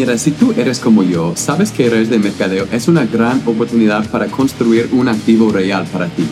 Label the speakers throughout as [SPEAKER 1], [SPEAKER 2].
[SPEAKER 1] Si tú eres como yo, sabes que redes de mercadeo es una gran oportunidad para construir un activo real para ti.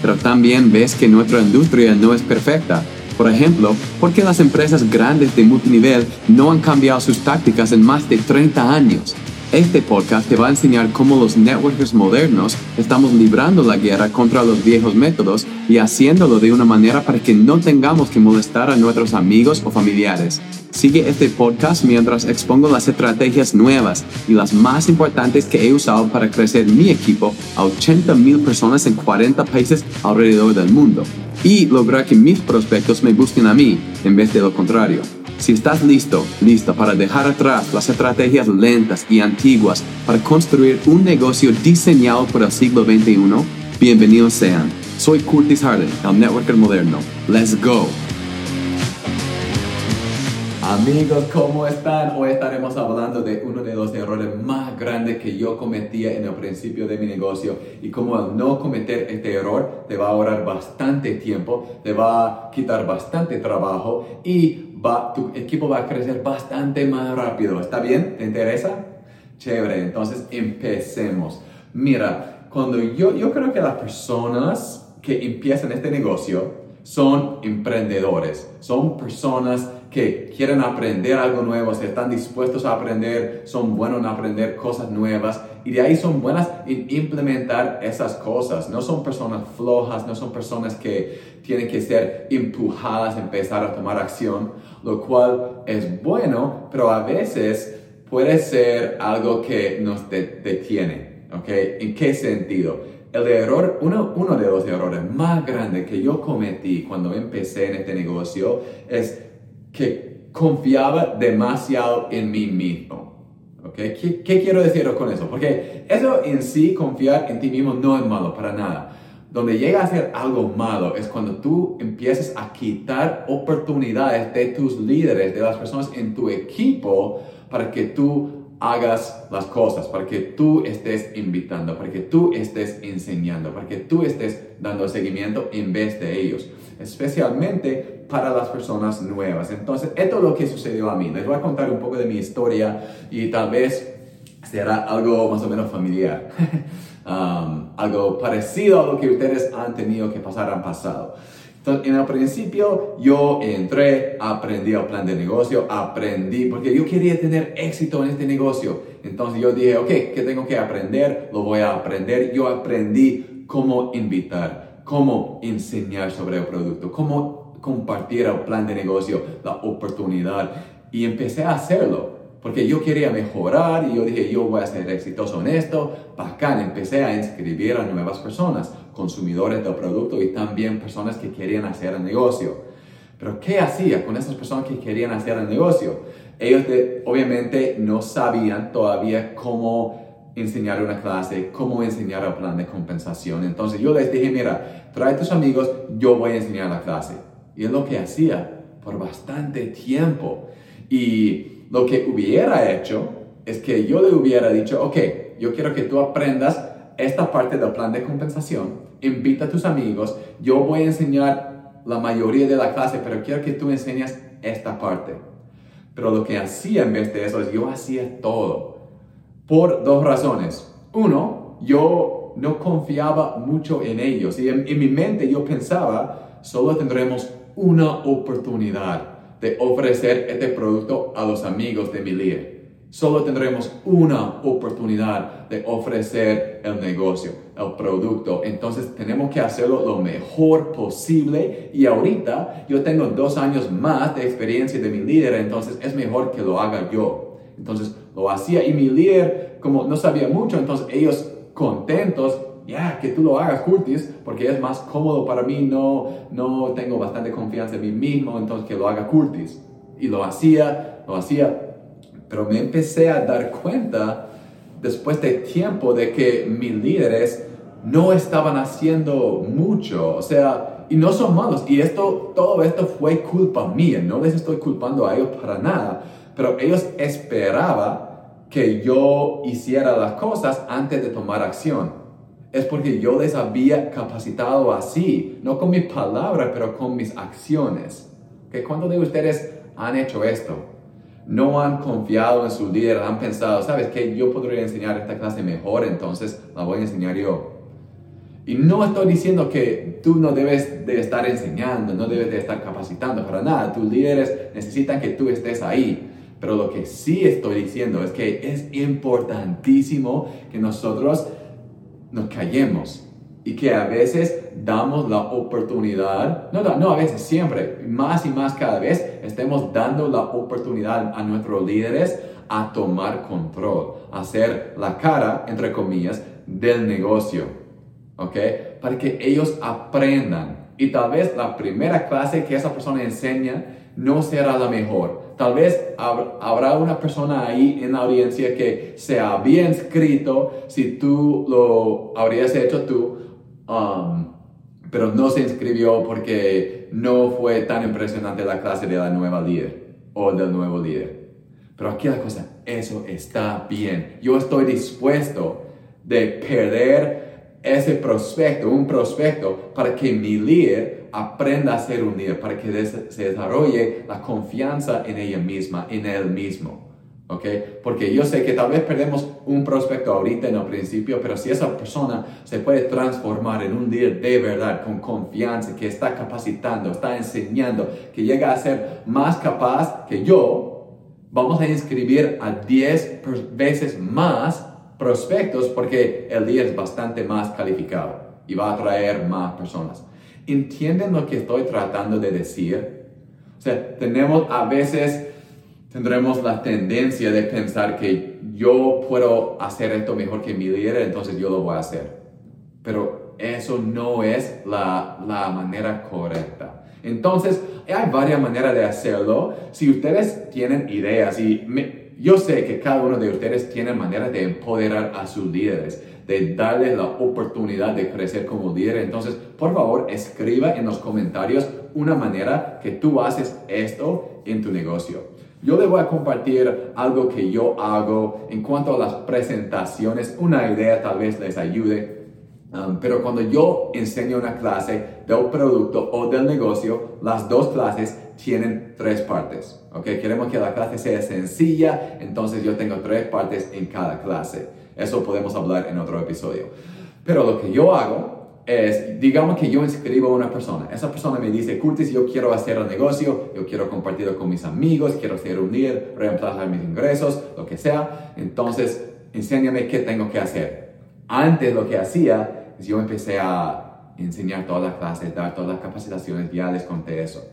[SPEAKER 1] Pero también ves que nuestra industria no es perfecta. Por ejemplo, porque las empresas grandes de multinivel no han cambiado sus tácticas en más de 30 años. Este podcast te va a enseñar cómo los networkers modernos estamos librando la guerra contra los viejos métodos y haciéndolo de una manera para que no tengamos que molestar a nuestros amigos o familiares. Sigue este podcast mientras expongo las estrategias nuevas y las más importantes que he usado para crecer mi equipo a 80 mil personas en 40 países alrededor del mundo y lograr que mis prospectos me busquen a mí en vez de lo contrario. Si estás listo, lista para dejar atrás las estrategias lentas y antiguas para construir un negocio diseñado para el siglo XXI, bienvenidos sean. Soy Curtis Harden, el networker moderno. Let's go. Amigos, ¿cómo están? Hoy estaremos hablando de uno de los errores más grandes que yo cometía en el principio de mi negocio y cómo al no cometer este error te va a ahorrar bastante tiempo, te va a quitar bastante trabajo y va, tu equipo va a crecer bastante más rápido. ¿Está bien? ¿Te interesa? Chévere, entonces empecemos. Mira, cuando yo, yo creo que las personas que empiezan este negocio son emprendedores, son personas que quieren aprender algo nuevo, se están dispuestos a aprender, son buenos en aprender cosas nuevas y de ahí son buenas en implementar esas cosas. No son personas flojas, no son personas que tienen que ser empujadas a empezar a tomar acción, lo cual es bueno, pero a veces puede ser algo que nos detiene. ¿ok? ¿En qué sentido? El error, uno, uno de los errores más grandes que yo cometí cuando empecé en este negocio es que confiaba demasiado en mí mismo. ¿Okay? ¿Qué, ¿Qué, quiero decir con eso? Porque eso en sí, confiar en ti mismo, no es malo para nada. Donde llega a ser algo malo es cuando tú empiezas a quitar oportunidades de tus líderes, de las personas en tu equipo, para que tú hagas las cosas, para que tú estés invitando, para que tú estés enseñando, para que tú estés dando seguimiento en vez de ellos, especialmente para las personas nuevas. Entonces, esto es lo que sucedió a mí. Les voy a contar un poco de mi historia y tal vez será algo más o menos familiar, um, algo parecido a lo que ustedes han tenido que pasar, han pasado. Entonces, en el principio yo entré, aprendí el plan de negocio, aprendí, porque yo quería tener éxito en este negocio. Entonces yo dije, ok, ¿qué tengo que aprender? Lo voy a aprender. Yo aprendí cómo invitar, cómo enseñar sobre el producto, cómo compartir el plan de negocio, la oportunidad. Y empecé a hacerlo. Porque yo quería mejorar y yo dije, yo voy a ser exitoso en esto. Bacán, empecé a inscribir a nuevas personas, consumidores del producto y también personas que querían hacer el negocio. Pero ¿qué hacía con esas personas que querían hacer el negocio? Ellos obviamente no sabían todavía cómo enseñar una clase, cómo enseñar el plan de compensación. Entonces yo les dije, mira, trae a tus amigos, yo voy a enseñar la clase. Y es lo que hacía por bastante tiempo. Y lo que hubiera hecho es que yo le hubiera dicho, ok, yo quiero que tú aprendas esta parte del plan de compensación, invita a tus amigos, yo voy a enseñar la mayoría de la clase, pero quiero que tú enseñes esta parte. Pero lo que hacía en vez de eso es yo hacía todo. Por dos razones. Uno, yo no confiaba mucho en ellos y en, en mi mente yo pensaba, solo tendremos una oportunidad de ofrecer este producto a los amigos de mi líder. Solo tendremos una oportunidad de ofrecer el negocio, el producto. Entonces tenemos que hacerlo lo mejor posible. Y ahorita yo tengo dos años más de experiencia de mi líder, entonces es mejor que lo haga yo. Entonces lo hacía y mi líder, como no sabía mucho, entonces ellos contentos ya, que tú lo hagas, Curtis, porque es más cómodo para mí, no, no tengo bastante confianza en mí mismo, entonces que lo haga Curtis. Y lo hacía, lo hacía, pero me empecé a dar cuenta después de tiempo de que mis líderes no estaban haciendo mucho, o sea, y no son malos, y esto, todo esto fue culpa mía, no les estoy culpando a ellos para nada, pero ellos esperaban que yo hiciera las cosas antes de tomar acción. Es porque yo les había capacitado así, no con mis palabras, pero con mis acciones. ¿Cuántos de ustedes han hecho esto? No han confiado en su líder, han pensado, ¿sabes qué? Yo podría enseñar esta clase mejor, entonces la voy a enseñar yo. Y no estoy diciendo que tú no debes de estar enseñando, no debes de estar capacitando para nada. Tus líderes necesitan que tú estés ahí. Pero lo que sí estoy diciendo es que es importantísimo que nosotros nos callemos y que a veces damos la oportunidad, no, no a veces, siempre, más y más cada vez, estemos dando la oportunidad a nuestros líderes a tomar control, a ser la cara, entre comillas, del negocio. ¿ok? Para que ellos aprendan. Y tal vez la primera clase que esa persona enseña no será la mejor. Tal vez habrá una persona ahí en la audiencia que se había inscrito si tú lo habrías hecho tú, um, pero no se inscribió porque no fue tan impresionante la clase de la nueva líder o del nuevo líder. Pero aquí la cosa, eso está bien. Yo estoy dispuesto de perder ese prospecto, un prospecto, para que mi líder aprenda a ser un líder, para que se desarrolle la confianza en ella misma, en él mismo. ¿Ok? Porque yo sé que tal vez perdemos un prospecto ahorita en el principio, pero si esa persona se puede transformar en un líder de verdad, con confianza, que está capacitando, está enseñando, que llega a ser más capaz que yo, vamos a inscribir a 10 veces más prospectos porque el día es bastante más calificado y va a atraer más personas. ¿Entienden lo que estoy tratando de decir? O sea, tenemos a veces, tendremos la tendencia de pensar que yo puedo hacer esto mejor que mi líder, entonces yo lo voy a hacer. Pero eso no es la, la manera correcta. Entonces, hay varias maneras de hacerlo. Si ustedes tienen ideas y yo sé que cada uno de ustedes tiene manera de empoderar a sus líderes, de darles la oportunidad de crecer como líder. Entonces, por favor, escriba en los comentarios una manera que tú haces esto en tu negocio. Yo les voy a compartir algo que yo hago en cuanto a las presentaciones, una idea tal vez les ayude Um, pero cuando yo enseño una clase del producto o del negocio, las dos clases tienen tres partes. ¿okay? Queremos que la clase sea sencilla, entonces yo tengo tres partes en cada clase. Eso podemos hablar en otro episodio. Pero lo que yo hago es, digamos que yo inscribo a una persona. Esa persona me dice, Curtis, yo quiero hacer el negocio, yo quiero compartirlo con mis amigos, quiero ser un líder, reemplazar mis ingresos, lo que sea. Entonces, enséñame qué tengo que hacer. Antes lo que hacía yo empecé a enseñar todas las clases, dar todas las capacitaciones, ya les conté eso.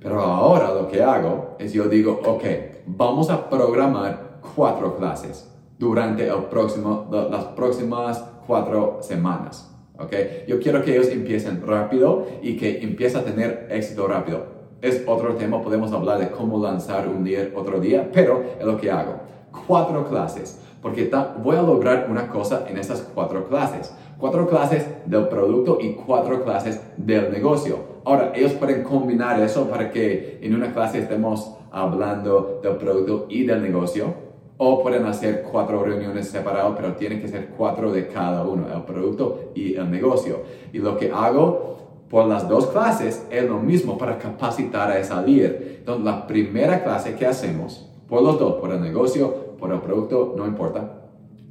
[SPEAKER 1] Pero ahora lo que hago es yo digo, ok, vamos a programar cuatro clases durante el próximo, las próximas cuatro semanas. Okay? Yo quiero que ellos empiecen rápido y que empiecen a tener éxito rápido. Es otro tema, podemos hablar de cómo lanzar un día otro día, pero es lo que hago. Cuatro clases, porque voy a lograr una cosa en esas cuatro clases cuatro clases del producto y cuatro clases del negocio. Ahora, ellos pueden combinar eso para que en una clase estemos hablando del producto y del negocio. O pueden hacer cuatro reuniones separadas, pero tienen que ser cuatro de cada uno, el producto y el negocio. Y lo que hago por las dos clases es lo mismo para capacitar a esa líder. Entonces, la primera clase que hacemos, por los dos, por el negocio, por el producto, no importa,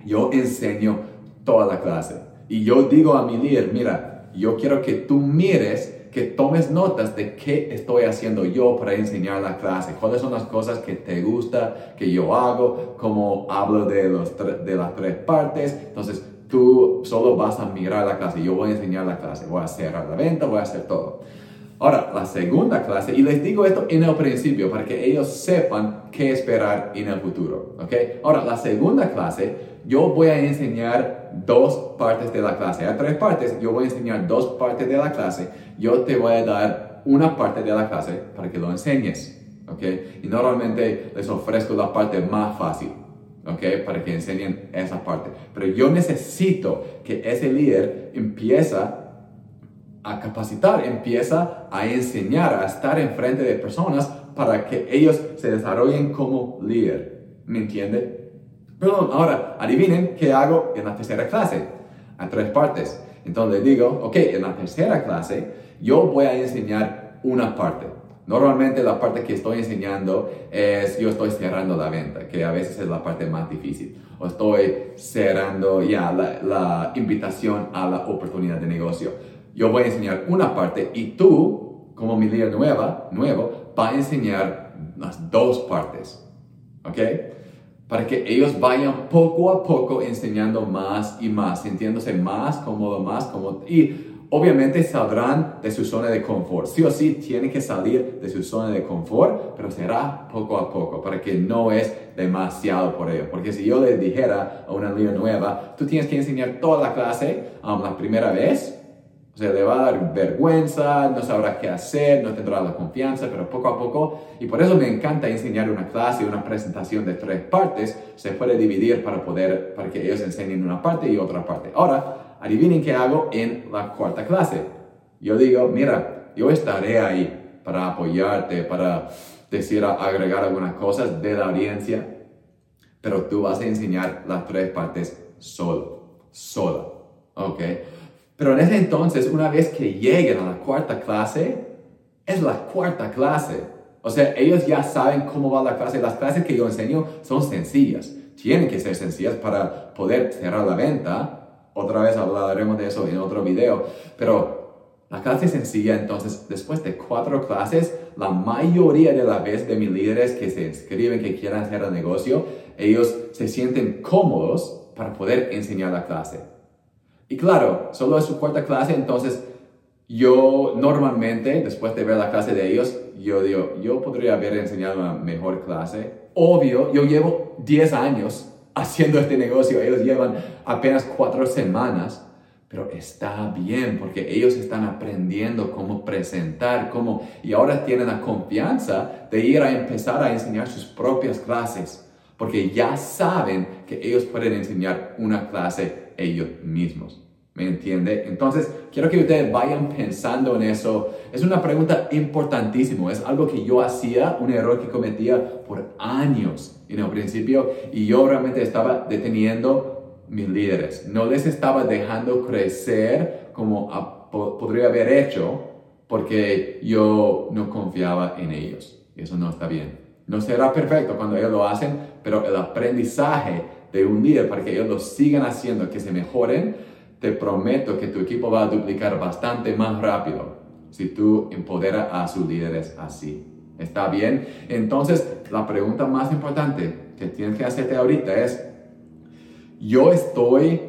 [SPEAKER 1] yo enseño toda la clase. Y yo digo a mi líder, mira, yo quiero que tú mires, que tomes notas de qué estoy haciendo yo para enseñar la clase, cuáles son las cosas que te gusta que yo hago, cómo hablo de, los de las tres partes. Entonces, tú solo vas a mirar la clase, yo voy a enseñar la clase, voy a hacer la venta, voy a hacer todo. Ahora, la segunda clase, y les digo esto en el principio para que ellos sepan qué esperar en el futuro, ¿ok? Ahora, la segunda clase, yo voy a enseñar dos partes de la clase. Hay tres partes, yo voy a enseñar dos partes de la clase. Yo te voy a dar una parte de la clase para que lo enseñes, ¿ok? Y normalmente les ofrezco la parte más fácil, ¿ok? Para que enseñen esa parte. Pero yo necesito que ese líder empiece a capacitar, empieza a enseñar, a estar enfrente de personas para que ellos se desarrollen como líder. ¿Me entiende? Perdón, ahora adivinen qué hago en la tercera clase. A tres partes. Entonces digo, ok, en la tercera clase yo voy a enseñar una parte. Normalmente la parte que estoy enseñando es yo estoy cerrando la venta, que a veces es la parte más difícil. O estoy cerrando ya la, la invitación a la oportunidad de negocio. Yo voy a enseñar una parte y tú, como mi líder nueva, nuevo, va a enseñar las dos partes. ¿Ok? Para que ellos vayan poco a poco enseñando más y más, sintiéndose más cómodo, más cómodo. Y obviamente saldrán de su zona de confort. Sí o sí tienen que salir de su zona de confort, pero será poco a poco, para que no es demasiado por ello. Porque si yo les dijera a una líder nueva, tú tienes que enseñar toda la clase um, la primera vez, o sea, le va a dar vergüenza, no sabrá qué hacer, no tendrá la confianza, pero poco a poco, y por eso me encanta enseñar una clase, una presentación de tres partes, se puede dividir para poder, para que ellos enseñen una parte y otra parte. Ahora, adivinen qué hago en la cuarta clase. Yo digo, mira, yo estaré ahí para apoyarte, para decir, agregar algunas cosas de la audiencia, pero tú vas a enseñar las tres partes solo, sola, ¿ok? Pero en ese entonces, una vez que lleguen a la cuarta clase, es la cuarta clase. O sea, ellos ya saben cómo va la clase. Las clases que yo enseño son sencillas. Tienen que ser sencillas para poder cerrar la venta, otra vez hablaremos de eso en otro video. Pero la clase sencilla, entonces después de cuatro clases, la mayoría de las veces de mis líderes que se inscriben, que quieran hacer el negocio, ellos se sienten cómodos para poder enseñar la clase. Y claro, solo es su cuarta clase, entonces yo normalmente, después de ver la clase de ellos, yo digo, yo podría haber enseñado una mejor clase. Obvio, yo llevo 10 años haciendo este negocio. Ellos llevan apenas cuatro semanas, pero está bien porque ellos están aprendiendo cómo presentar, cómo, y ahora tienen la confianza de ir a empezar a enseñar sus propias clases, porque ya saben que ellos pueden enseñar una clase ellos mismos. ¿Me entiende? Entonces, quiero que ustedes vayan pensando en eso. Es una pregunta importantísima. Es algo que yo hacía, un error que cometía por años en el principio y yo realmente estaba deteniendo mis líderes. No les estaba dejando crecer como podría haber hecho porque yo no confiaba en ellos. Eso no está bien. No será perfecto cuando ellos lo hacen, pero el aprendizaje de un líder para que ellos lo sigan haciendo, que se mejoren, te prometo que tu equipo va a duplicar bastante más rápido si tú empoderas a sus líderes así. ¿Está bien? Entonces, la pregunta más importante que tienes que hacerte ahorita es, ¿yo estoy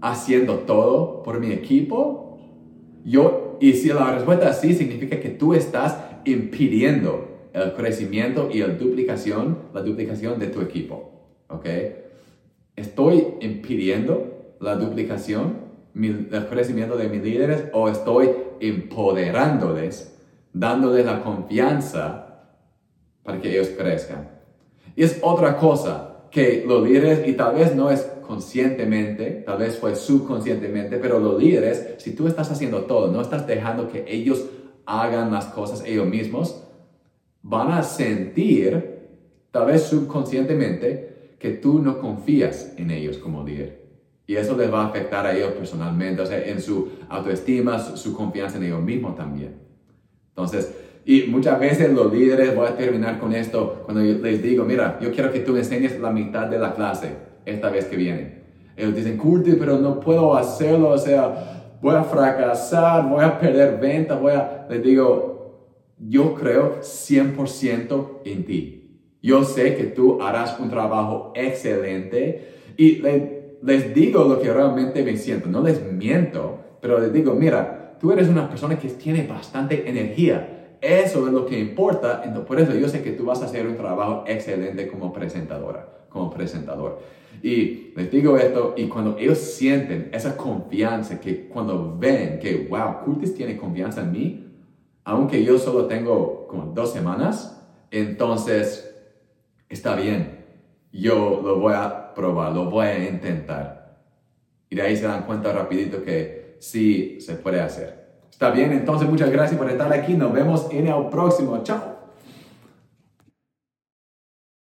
[SPEAKER 1] haciendo todo por mi equipo? Yo, y si la respuesta es sí, significa que tú estás impidiendo el crecimiento y la duplicación, la duplicación de tu equipo. ¿Ok? Estoy impidiendo la duplicación, el crecimiento de mis líderes o estoy empoderándoles, dándoles la confianza para que ellos crezcan. Y es otra cosa que los líderes, y tal vez no es conscientemente, tal vez fue subconscientemente, pero los líderes, si tú estás haciendo todo, no estás dejando que ellos hagan las cosas ellos mismos, van a sentir, tal vez subconscientemente, que tú no confías en ellos como líder. Y eso les va a afectar a ellos personalmente, o sea, en su autoestima, su, confianza en ellos mismos también. Entonces, y muchas veces los líderes, voy a terminar con esto, cuando yo les digo, mira, yo quiero que tú enseñes la mitad de la clase esta vez que viene. Ellos dicen, Curti, pero no puedo hacerlo, o sea, voy a fracasar, voy a perder venta, voy a... Les digo, yo creo 100% en ti. Yo sé que tú harás un trabajo excelente y le les digo lo que realmente me siento, no les miento, pero les digo, mira, tú eres una persona que tiene bastante energía. Eso es lo que importa, entonces por eso yo sé que tú vas a hacer un trabajo excelente como presentadora, como presentador. Y les digo esto, y cuando ellos sienten esa confianza, que cuando ven que, wow, Curtis tiene confianza en mí, aunque yo solo tengo como dos semanas, entonces está bien, yo lo voy a probar, lo voy a intentar. Y de ahí se dan cuenta rapidito que sí se puede hacer. Está bien, entonces muchas gracias por estar aquí. Nos vemos en el próximo. Chao.